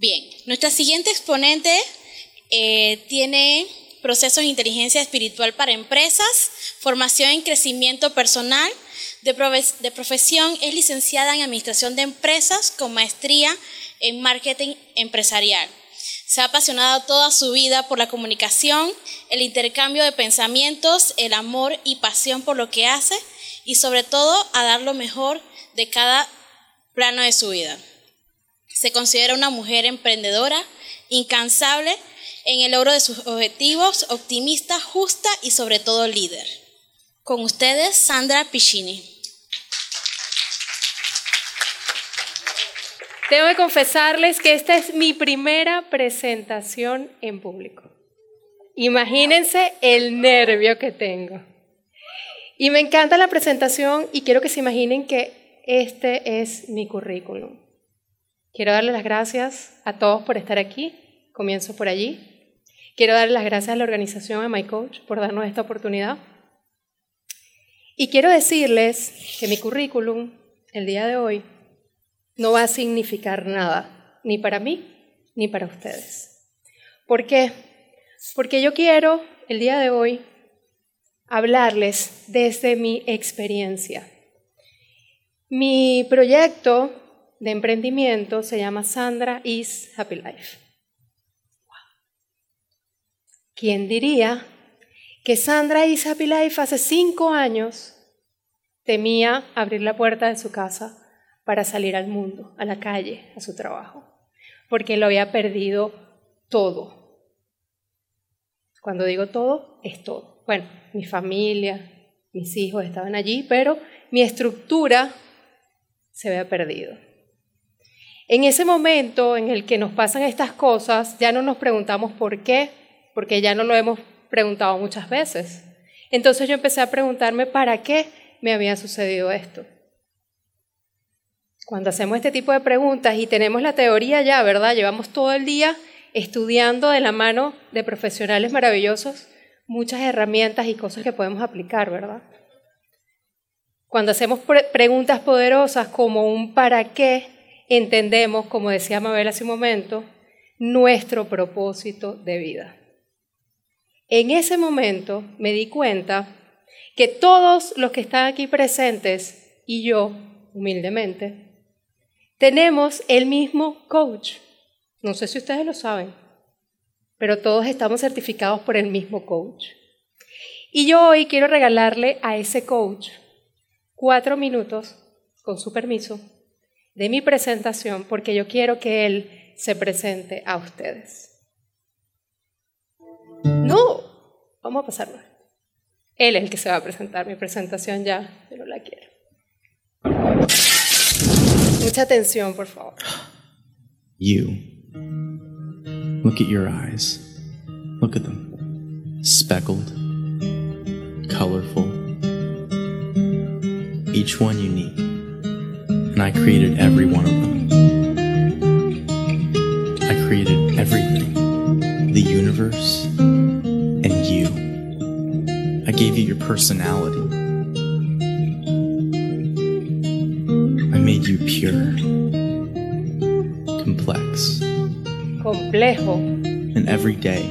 Bien, nuestra siguiente exponente eh, tiene procesos de inteligencia espiritual para empresas, formación en crecimiento personal, de, de profesión es licenciada en administración de empresas con maestría en marketing empresarial. Se ha apasionado toda su vida por la comunicación, el intercambio de pensamientos, el amor y pasión por lo que hace y sobre todo a dar lo mejor de cada plano de su vida. Se considera una mujer emprendedora, incansable en el logro de sus objetivos, optimista, justa y sobre todo líder. Con ustedes, Sandra Piccini. Tengo que confesarles que esta es mi primera presentación en público. Imagínense el nervio que tengo. Y me encanta la presentación y quiero que se imaginen que este es mi currículum. Quiero darle las gracias a todos por estar aquí. Comienzo por allí. Quiero darle las gracias a la organización, a My Coach, por darnos esta oportunidad. Y quiero decirles que mi currículum, el día de hoy, no va a significar nada, ni para mí, ni para ustedes. ¿Por qué? Porque yo quiero, el día de hoy, hablarles desde mi experiencia. Mi proyecto de emprendimiento se llama Sandra is Happy Life. ¿Quién diría que Sandra is Happy Life hace cinco años temía abrir la puerta de su casa para salir al mundo, a la calle, a su trabajo? Porque lo había perdido todo. Cuando digo todo, es todo. Bueno, mi familia, mis hijos estaban allí, pero mi estructura se había perdido. En ese momento en el que nos pasan estas cosas, ya no nos preguntamos por qué, porque ya no lo hemos preguntado muchas veces. Entonces yo empecé a preguntarme para qué me había sucedido esto. Cuando hacemos este tipo de preguntas y tenemos la teoría ya, ¿verdad? Llevamos todo el día estudiando de la mano de profesionales maravillosos muchas herramientas y cosas que podemos aplicar, ¿verdad? Cuando hacemos preguntas poderosas como un para qué, entendemos, como decía Mabel hace un momento, nuestro propósito de vida. En ese momento me di cuenta que todos los que están aquí presentes y yo, humildemente, tenemos el mismo coach. No sé si ustedes lo saben, pero todos estamos certificados por el mismo coach. Y yo hoy quiero regalarle a ese coach cuatro minutos, con su permiso, de mi presentación porque yo quiero que Él se presente a ustedes. No, vamos a pasarlo. Él es el que se va a presentar. Mi presentación ya, pero la quiero. Mucha atención, por favor. You. Look at your eyes. Look at them. Speckled, colorful, each one unique. And I created every one of them. I created everything the universe and you. I gave you your personality. I made you pure, complex, complejo, and every day.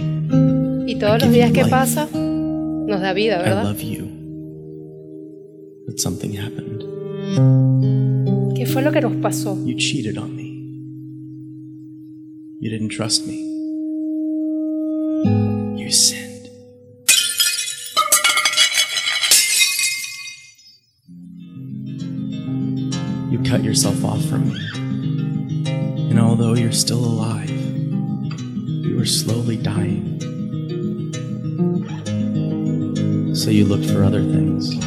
Y todos los días que pasa nos da vida, ¿verdad? I love you. But something happened. ¿Qué fue lo que nos pasó? You cheated on me. You didn't trust me. You sinned. You cut yourself off from me. And although you're still alive, you are slowly dying. So you looked for other things.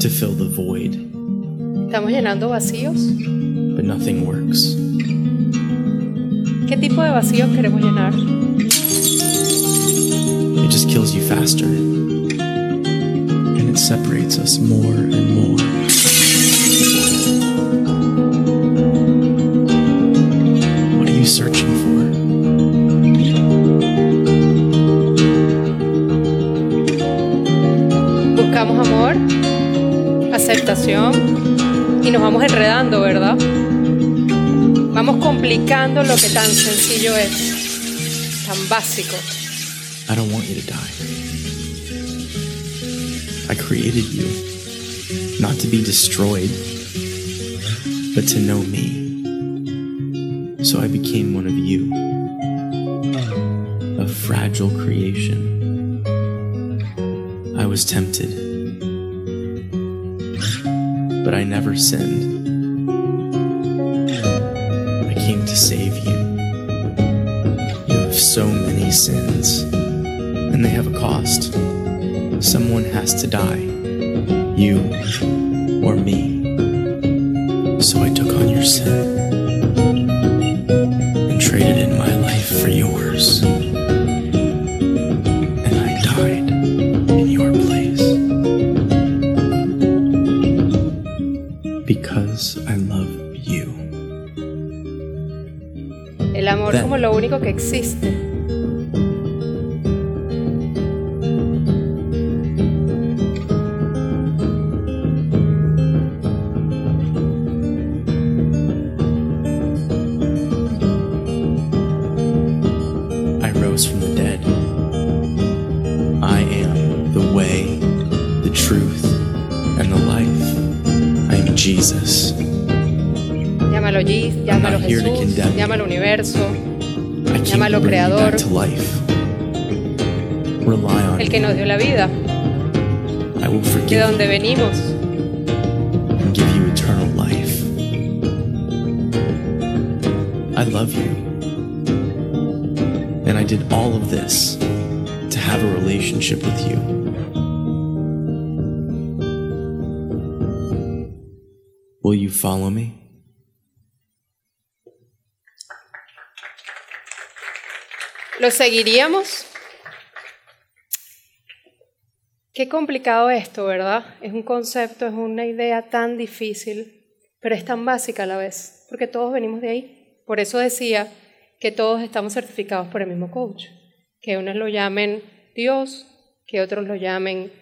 To fill the void. Estamos llenando vacíos. But nothing works. ¿Qué tipo de vacíos queremos llenar? It just kills you faster. And it separates us more and more. Aceptación, Y nos vamos enredando, ¿verdad? Vamos complicando lo que tan sencillo es, tan básico. I don't want you to die. I created you not to be destroyed, but to know me. So I became never sinned. I came to save you. You have so many sins, and they have a cost. Someone has to die, you or me. So I took on your sin Llámalo Gis, llámalo not here to Jesús, condemn you. llámalo universo, I came to Llámalo bring you Creador. back to life. Rely on el me. que nos dio la vida, I will de forgive donde you venimos. and give you eternal life. I love you. And I did all of this to have a relationship with you. Will you follow me? ¿Lo seguiríamos? Qué complicado esto, ¿verdad? Es un concepto, es una idea tan difícil, pero es tan básica a la vez, porque todos venimos de ahí. Por eso decía que todos estamos certificados por el mismo coach, que unos lo llamen Dios, que otros lo llamen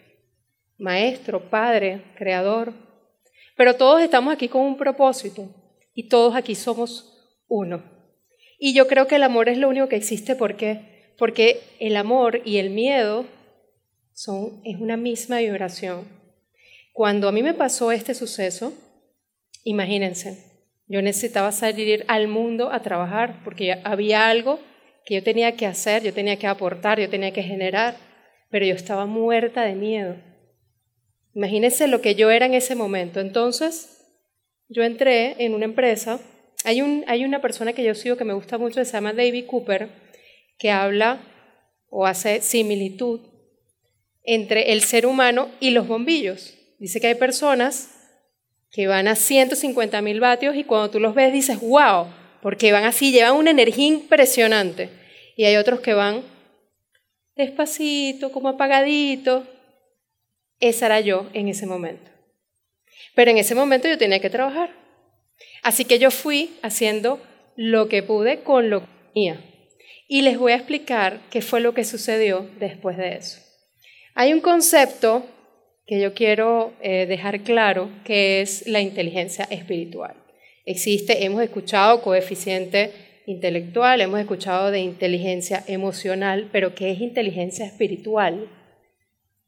maestro, padre, creador, pero todos estamos aquí con un propósito y todos aquí somos uno. Y yo creo que el amor es lo único que existe ¿por qué? porque el amor y el miedo son, es una misma vibración. Cuando a mí me pasó este suceso, imagínense, yo necesitaba salir al mundo a trabajar porque había algo que yo tenía que hacer, yo tenía que aportar, yo tenía que generar, pero yo estaba muerta de miedo. Imagínense lo que yo era en ese momento. Entonces, yo entré en una empresa. Hay, un, hay una persona que yo sigo que me gusta mucho, se llama David Cooper, que habla o hace similitud entre el ser humano y los bombillos. Dice que hay personas que van a 150 mil vatios y cuando tú los ves dices, wow, porque van así, llevan una energía impresionante. Y hay otros que van despacito, como apagadito. Esa era yo en ese momento. Pero en ese momento yo tenía que trabajar. Así que yo fui haciendo lo que pude con lo que tenía. Y les voy a explicar qué fue lo que sucedió después de eso. Hay un concepto que yo quiero eh, dejar claro, que es la inteligencia espiritual. Existe, hemos escuchado coeficiente intelectual, hemos escuchado de inteligencia emocional, pero ¿qué es inteligencia espiritual?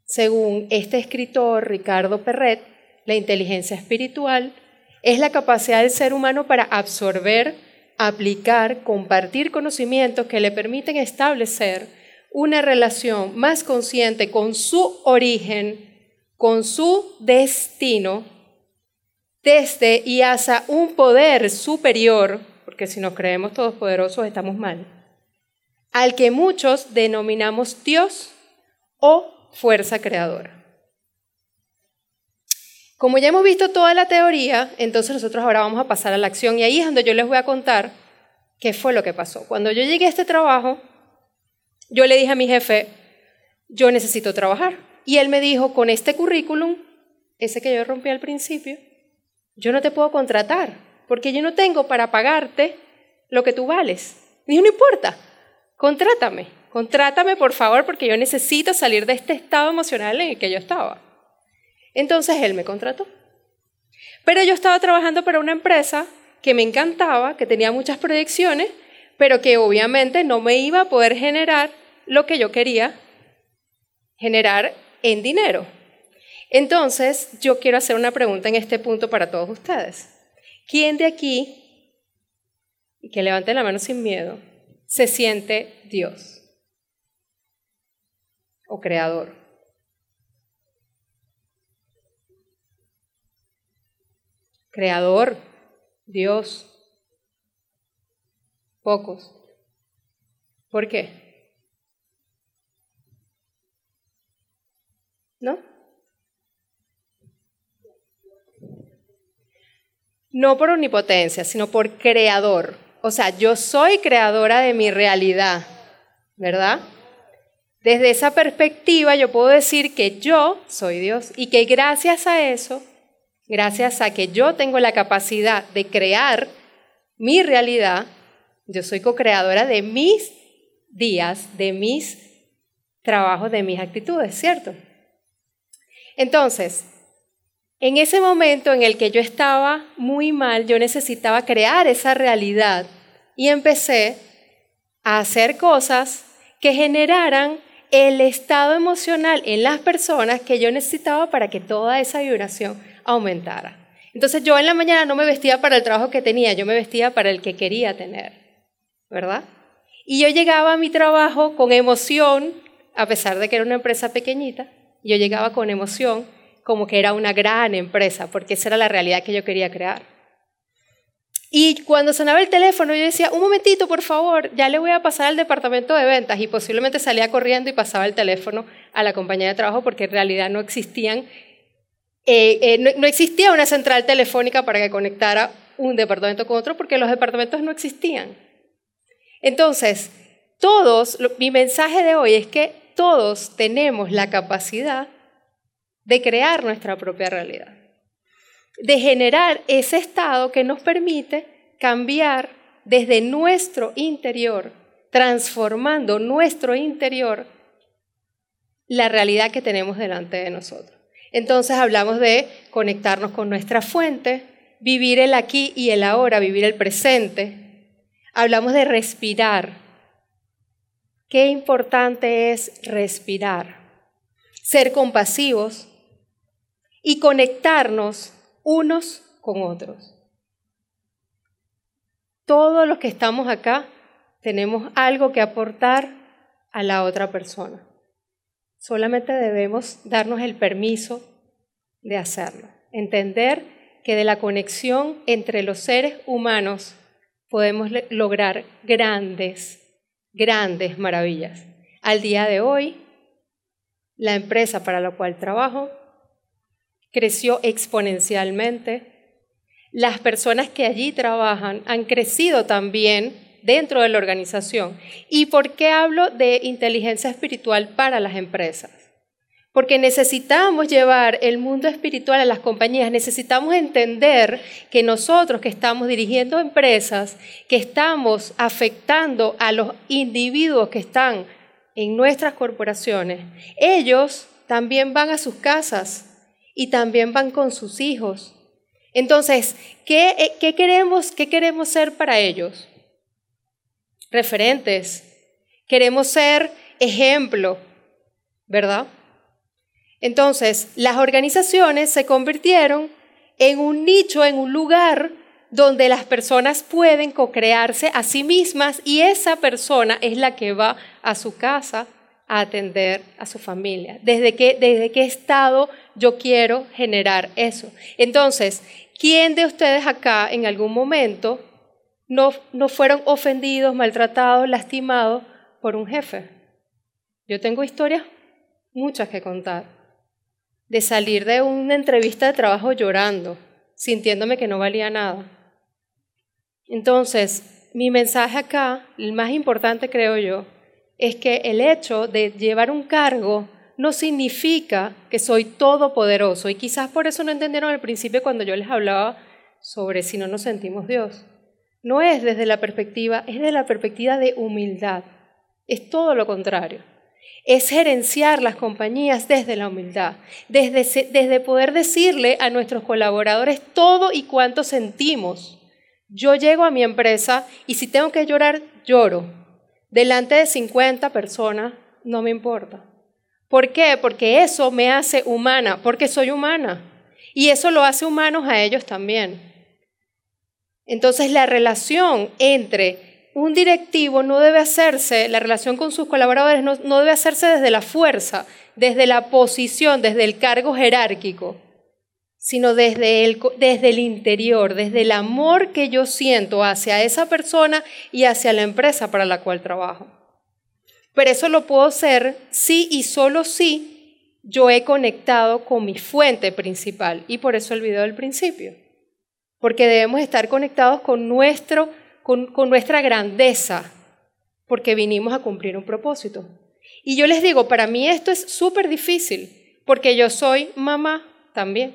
Según este escritor Ricardo Perret, la inteligencia espiritual es la capacidad del ser humano para absorber, aplicar, compartir conocimientos que le permiten establecer una relación más consciente con su origen, con su destino, desde y hacia un poder superior, porque si nos creemos todos poderosos estamos mal, al que muchos denominamos Dios o fuerza creadora. Como ya hemos visto toda la teoría, entonces nosotros ahora vamos a pasar a la acción y ahí es donde yo les voy a contar qué fue lo que pasó. Cuando yo llegué a este trabajo, yo le dije a mi jefe, yo necesito trabajar. Y él me dijo, con este currículum, ese que yo rompí al principio, yo no te puedo contratar, porque yo no tengo para pagarte lo que tú vales. Y no importa, contrátame, contrátame por favor, porque yo necesito salir de este estado emocional en el que yo estaba. Entonces él me contrató. Pero yo estaba trabajando para una empresa que me encantaba, que tenía muchas proyecciones, pero que obviamente no me iba a poder generar lo que yo quería generar en dinero. Entonces, yo quiero hacer una pregunta en este punto para todos ustedes. ¿Quién de aquí, y que levante la mano sin miedo, se siente Dios o creador? Creador, Dios. Pocos. ¿Por qué? ¿No? No por omnipotencia, sino por creador. O sea, yo soy creadora de mi realidad, ¿verdad? Desde esa perspectiva yo puedo decir que yo soy Dios y que gracias a eso gracias a que yo tengo la capacidad de crear mi realidad, yo soy co-creadora de mis días, de mis trabajos, de mis actitudes, ¿cierto? Entonces, en ese momento en el que yo estaba muy mal, yo necesitaba crear esa realidad y empecé a hacer cosas que generaran el estado emocional en las personas que yo necesitaba para que toda esa vibración aumentara. Entonces yo en la mañana no me vestía para el trabajo que tenía, yo me vestía para el que quería tener, ¿verdad? Y yo llegaba a mi trabajo con emoción, a pesar de que era una empresa pequeñita, yo llegaba con emoción como que era una gran empresa, porque esa era la realidad que yo quería crear. Y cuando sonaba el teléfono, yo decía, un momentito, por favor, ya le voy a pasar al departamento de ventas y posiblemente salía corriendo y pasaba el teléfono a la compañía de trabajo porque en realidad no existían eh, eh, no, existía una central telefónica para que conectara un departamento con otro porque los departamentos no existían. Entonces, todos, mi mensaje de hoy es que todos tenemos la capacidad de crear nuestra propia realidad, de generar ese estado que nos permite cambiar desde nuestro interior, transformando nuestro interior la realidad que tenemos delante de nosotros. Entonces hablamos de conectarnos con nuestra fuente, vivir el aquí y el ahora, vivir el presente. Hablamos de respirar. Qué importante es respirar, ser compasivos y conectarnos unos con otros. Todos los que estamos acá tenemos algo que aportar a la otra persona. Solamente debemos darnos el permiso de hacerlo. Entender que de la conexión entre los seres humanos podemos lograr grandes, grandes maravillas. Al día de hoy, la empresa para la cual trabajo creció exponencialmente. Las personas que allí trabajan han crecido también dentro de la organización. ¿Y por qué hablo de inteligencia espiritual para las empresas? Porque necesitamos llevar el mundo espiritual a las compañías, necesitamos entender que nosotros que estamos dirigiendo empresas, que estamos afectando a los individuos que están en nuestras corporaciones, ellos también van a sus casas y también van con sus hijos. Entonces, ¿qué, qué queremos, qué queremos ser para ellos? Referentes, queremos ser ejemplo, ¿verdad? Entonces, las organizaciones se convirtieron en un nicho, en un lugar donde las personas pueden co-crearse a sí mismas y esa persona es la que va a su casa a atender a su familia. ¿Desde qué, desde qué estado yo quiero generar eso? Entonces, ¿quién de ustedes acá en algún momento no, no fueron ofendidos, maltratados, lastimados por un jefe. Yo tengo historias muchas que contar. De salir de una entrevista de trabajo llorando, sintiéndome que no valía nada. Entonces, mi mensaje acá, el más importante creo yo, es que el hecho de llevar un cargo no significa que soy todopoderoso. Y quizás por eso no entendieron al principio cuando yo les hablaba sobre si no nos sentimos Dios. No es desde la perspectiva, es desde la perspectiva de humildad. Es todo lo contrario. Es gerenciar las compañías desde la humildad, desde, desde poder decirle a nuestros colaboradores todo y cuánto sentimos. Yo llego a mi empresa y si tengo que llorar, lloro. Delante de 50 personas, no me importa. ¿Por qué? Porque eso me hace humana, porque soy humana. Y eso lo hace humanos a ellos también. Entonces la relación entre un directivo no debe hacerse, la relación con sus colaboradores no, debe hacerse desde la fuerza, desde la posición, desde el cargo jerárquico, sino desde el, desde el interior, desde el amor que yo siento hacia esa persona y hacia la empresa para la cual trabajo. Pero eso lo puedo hacer si y solo si yo he conectado con mi fuente principal. Y por eso el video del principio. Porque debemos estar conectados con, nuestro, con, nuestra grandeza, porque vinimos a cumplir un propósito. Y yo les digo, para mí esto es súper difícil, porque yo soy mamá también.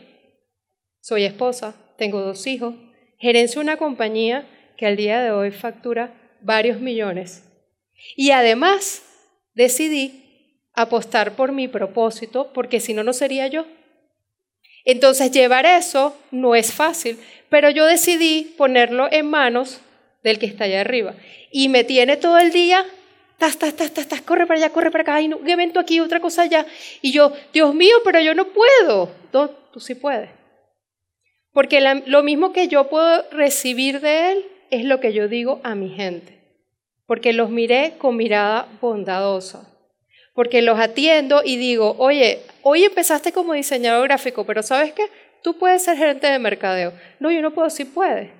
Soy esposa, tengo dos hijos, gerencio una compañía que al día de hoy factura varios millones. Y además decidí apostar por mi propósito, porque si no, no sería yo. Entonces llevar eso no es fácil, pero yo decidí ponerlo en manos del que está allá arriba. Y me tiene todo el día, tas, tas, tas, tas, tas, corre para allá, corre para acá, hay un evento aquí, otra cosa allá. Y yo, Dios mío, pero yo no puedo. No, tú sí puedes. Porque lo mismo que yo puedo recibir de Él es lo que yo digo a mi gente. Porque los miré con mirada bondadosa porque los atiendo y digo, oye, hoy empezaste como diseñador gráfico, pero ¿sabes qué? Tú puedes ser gerente de mercadeo. No, yo no puedo, sí puede.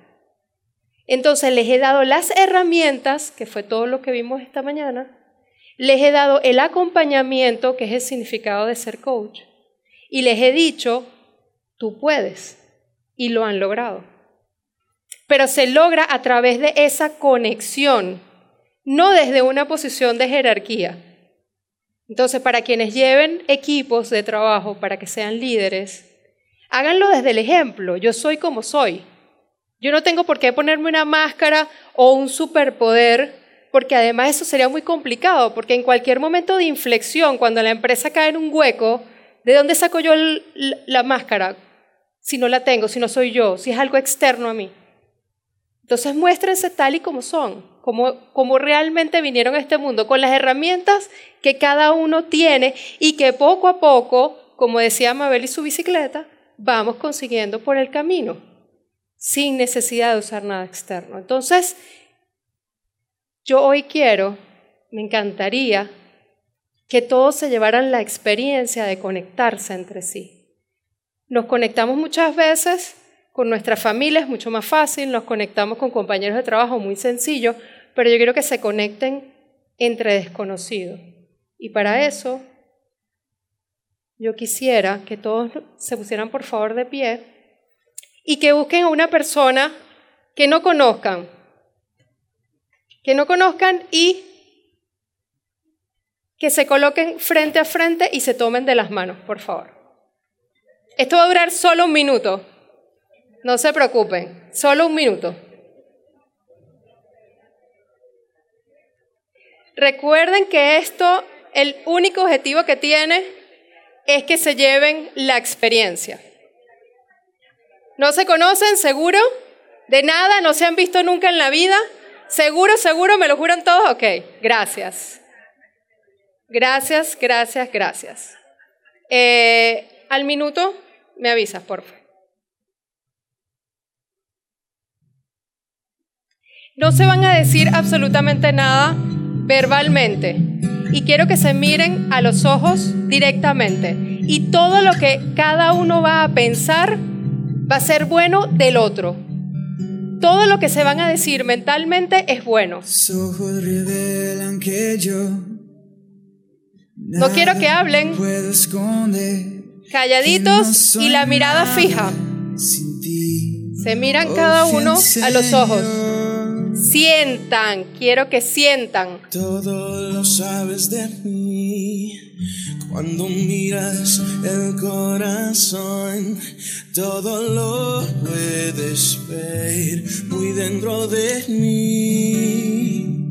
Entonces les he dado las herramientas, que fue todo lo que vimos esta mañana, les he dado el acompañamiento, que es el significado de ser coach, y les he dicho, tú puedes, y lo han logrado. Pero se logra a través de esa conexión, no desde una posición de jerarquía. Entonces, para quienes lleven equipos de trabajo, para que sean líderes, háganlo desde el ejemplo. Yo soy como soy. Yo no tengo por qué ponerme una máscara o un superpoder, porque además eso sería muy complicado, porque en cualquier momento de inflexión, cuando la empresa cae en un hueco, ¿de dónde saco yo la máscara? Si no la tengo, si no soy yo, si es algo externo a mí. Entonces muéstrense tal y como son como, realmente vinieron a este mundo, con las herramientas que cada uno tiene y que poco a poco, como decía Mabel y su bicicleta, vamos consiguiendo por el camino, sin necesidad de usar nada externo. Entonces, yo hoy quiero, me encantaría que todos se llevaran la experiencia de conectarse entre sí. Nos conectamos muchas veces con nuestra familia, es mucho más fácil, nos conectamos con compañeros de trabajo, muy sencillo, pero yo quiero que se conecten entre desconocidos. Y para eso, yo quisiera que todos se pusieran por favor de pie y que busquen a una persona que no conozcan, que no conozcan y que se coloquen frente a frente y se tomen de las manos, por favor. Esto va a durar solo un minuto. No se preocupen, solo un minuto. Recuerden que esto, el único objetivo que tiene es que se lleven la experiencia. ¿No se conocen? ¿Seguro? ¿De nada? ¿No se han visto nunca en la vida? ¿Seguro, seguro? ¿Me lo juran todos? Ok, gracias. Gracias, gracias, gracias. Eh, al minuto, me avisas, por favor. No se van a decir absolutamente nada verbalmente y quiero que se miren a los ojos directamente y todo lo que cada uno va a pensar va a ser bueno del otro. Todo lo que se van a decir mentalmente es bueno. No quiero que hablen calladitos y la mirada fija. Se miran cada uno a los ojos. Sientan, quiero que sientan. Todo lo sabes de mí. Cuando miras el corazón, todo lo puedes ver muy dentro de mí.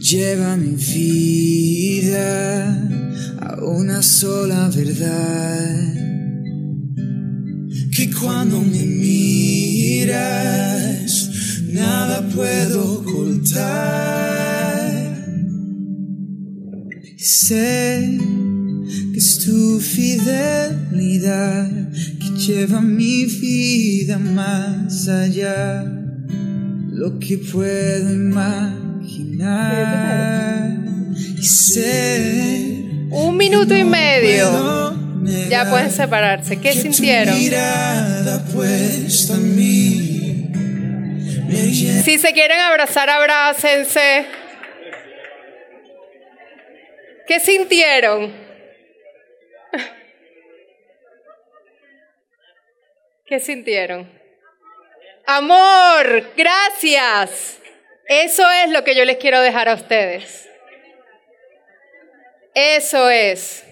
lleva mi vida a una sola verdad. Que cuando me miras, nada puedo ocultar. Sé que es tu fidelidad que lleva mi vida más allá. Lo que puedo imaginar. Y sé Un minuto y medio. Ya pueden separarse. ¿Qué que tu sintieron? mirada puesta en mí Si se quieren abrazar, abrácense. ¿Qué sintieron? ¿Qué sintieron? Amor, gracias. Eso es lo que yo les quiero dejar a ustedes. Eso es.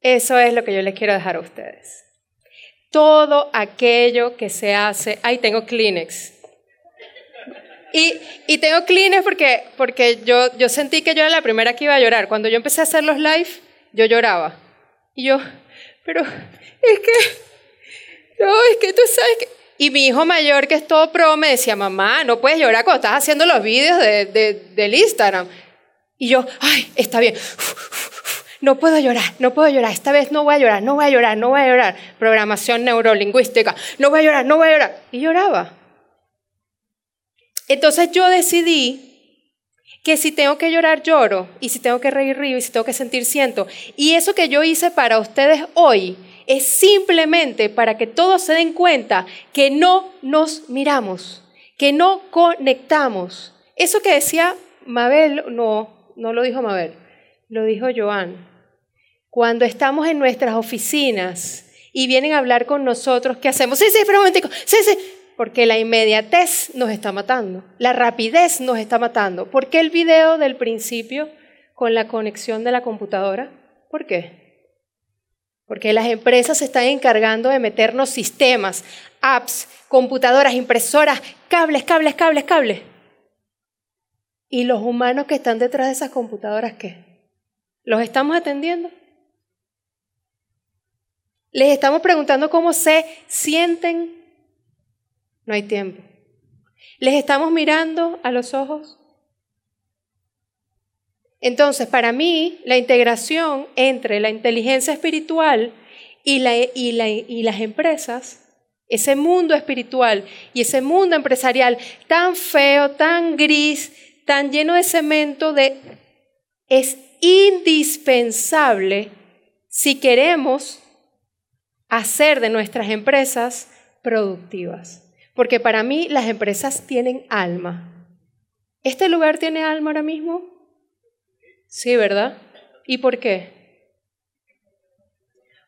Eso es lo que yo les quiero dejar a ustedes. Todo aquello que se hace. Ay, tengo Kleenex. Y, y tengo Kleenex porque, porque yo, yo sentí que yo era la primera que iba a llorar. Cuando yo empecé a hacer los live, yo lloraba. Y yo, pero es que, no, es que tú sabes que... Y mi hijo mayor, que es todo pro, me decía, mamá, no puedes llorar cuando estás haciendo los vídeos de, de- del Instagram. Y yo, ay, está bien. No puedo llorar, no puedo llorar. Esta vez no voy a llorar, no voy a llorar, no voy a llorar. Programación neurolingüística, no voy a llorar, no voy a llorar. Y lloraba. Entonces yo decidí que si tengo que llorar, lloro. Y si tengo que reír, río. Y si tengo que sentir, siento. Y eso que yo hice para ustedes hoy es simplemente para que todos se den cuenta que no nos miramos, que no conectamos. Eso que decía Mabel, no, no lo dijo Mabel, lo dijo Joan. Cuando estamos en nuestras oficinas y vienen a hablar con nosotros, ¿qué hacemos? Sí, sí, pero un momentico, sí, sí. Porque la inmediatez nos está matando, la rapidez nos está matando. ¿Por qué el video del principio con la conexión de la computadora? ¿Por qué? Porque las empresas se están encargando de meternos sistemas, apps, computadoras, impresoras, cables, cables, cables, cables. ¿Y los humanos que están detrás de esas computadoras qué? ¿Los estamos atendiendo? ¿Les estamos preguntando cómo se sienten? No hay tiempo. ¿Les estamos mirando a los ojos? Entonces, para mí, la integración entre la inteligencia espiritual y, la- y la- y las empresas, ese mundo espiritual y ese mundo empresarial tan feo, tan gris, tan lleno de cemento, de, es indispensable si queremos hacer de nuestras empresas productivas. Porque para mí las empresas tienen alma. ¿Este lugar tiene alma ahora mismo? Sí, ¿verdad? ¿Y por qué?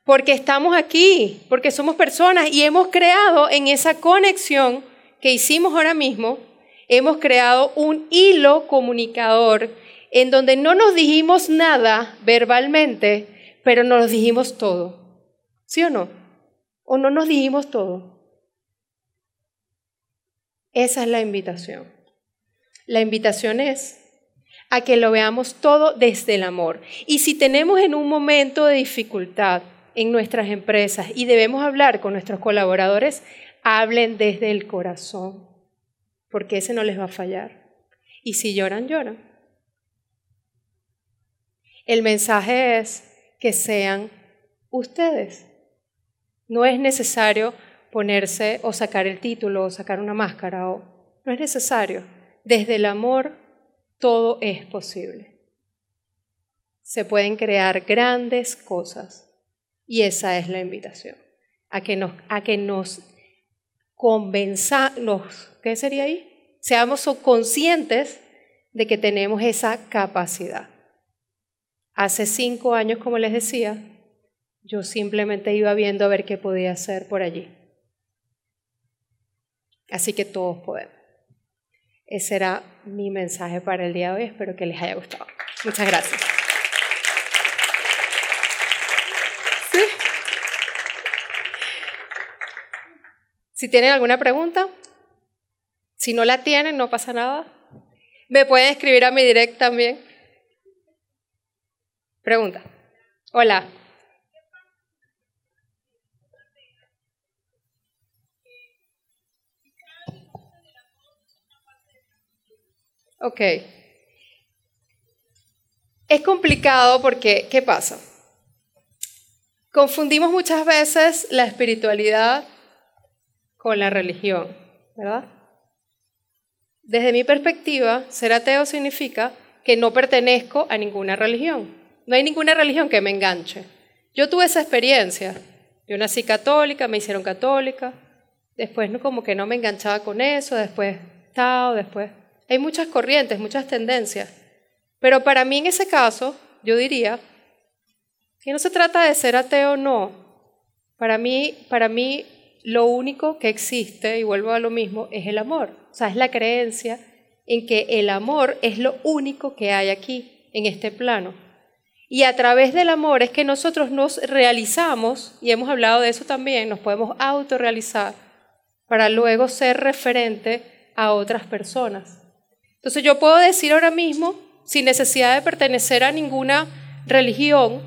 Porque estamos aquí, porque somos personas y hemos creado en esa conexión que hicimos ahora mismo, hemos creado un hilo comunicador en donde no nos dijimos nada verbalmente, pero nos dijimos todo. ¿Sí o no? ¿O no nos dijimos todo? Esa es la invitación. La invitación es a que lo veamos todo desde el amor. Y si tenemos en un momento de dificultad en nuestras empresas y debemos hablar con nuestros colaboradores, hablen desde el corazón, porque ese no les va a fallar. Y si lloran, lloran. El mensaje es que sean ustedes. No es necesario ponerse o sacar el título o sacar una máscara o no es necesario. Desde el amor todo es posible. Se pueden crear grandes cosas y esa es la invitación a que nos a que nos convenzamos, ¿qué sería ahí? Seamos conscientes de que tenemos esa capacidad. Hace cinco años, como les decía, yo simplemente iba viendo a ver qué podía hacer por allí. Así que todos podemos. Ese era mi mensaje para el día de hoy. Espero que les haya gustado. Muchas gracias. Si tienen alguna pregunta, Si no la tienen, no pasa nada. Me pueden escribir a mi direct también. Pregunta. Hola. Ok. Es complicado porque, ¿qué pasa? Confundimos muchas veces la espiritualidad con la religión, ¿verdad? Desde mi perspectiva, ser ateo significa que no pertenezco a ninguna religión. No hay ninguna religión que me enganche. Yo tuve esa experiencia. Yo nací católica, me hicieron católica. Después como que no me enganchaba con eso, después Tao, después hay muchas corrientes, muchas tendencias. Pero para mí en ese caso, yo diría que no se trata de ser ateo o no. Para mí, para mí lo único que existe, y vuelvo a lo mismo, es el amor. O sea, es la creencia en que el amor es lo único que hay aquí, en este plano. Y a través del amor es que nosotros nos realizamos, y hemos hablado de eso también, nos podemos autorrealizar para luego ser referente a otras personas. Entonces yo puedo decir ahora mismo, sin necesidad de pertenecer a ninguna religión,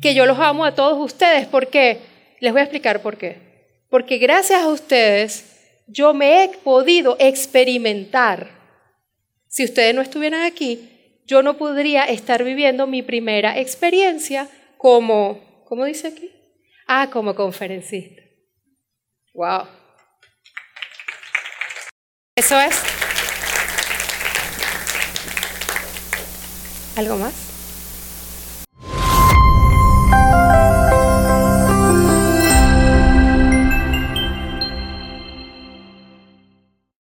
que yo los amo a todos ustedes. ¿Por qué? Les voy a explicar por qué. Porque gracias a ustedes yo me he podido experimentar. Si ustedes no estuvieran aquí, yo no podría estar viviendo mi primera experiencia como, ¿cómo dice aquí? Ah, como conferencista. Wow. Eso es. ¿Algo más?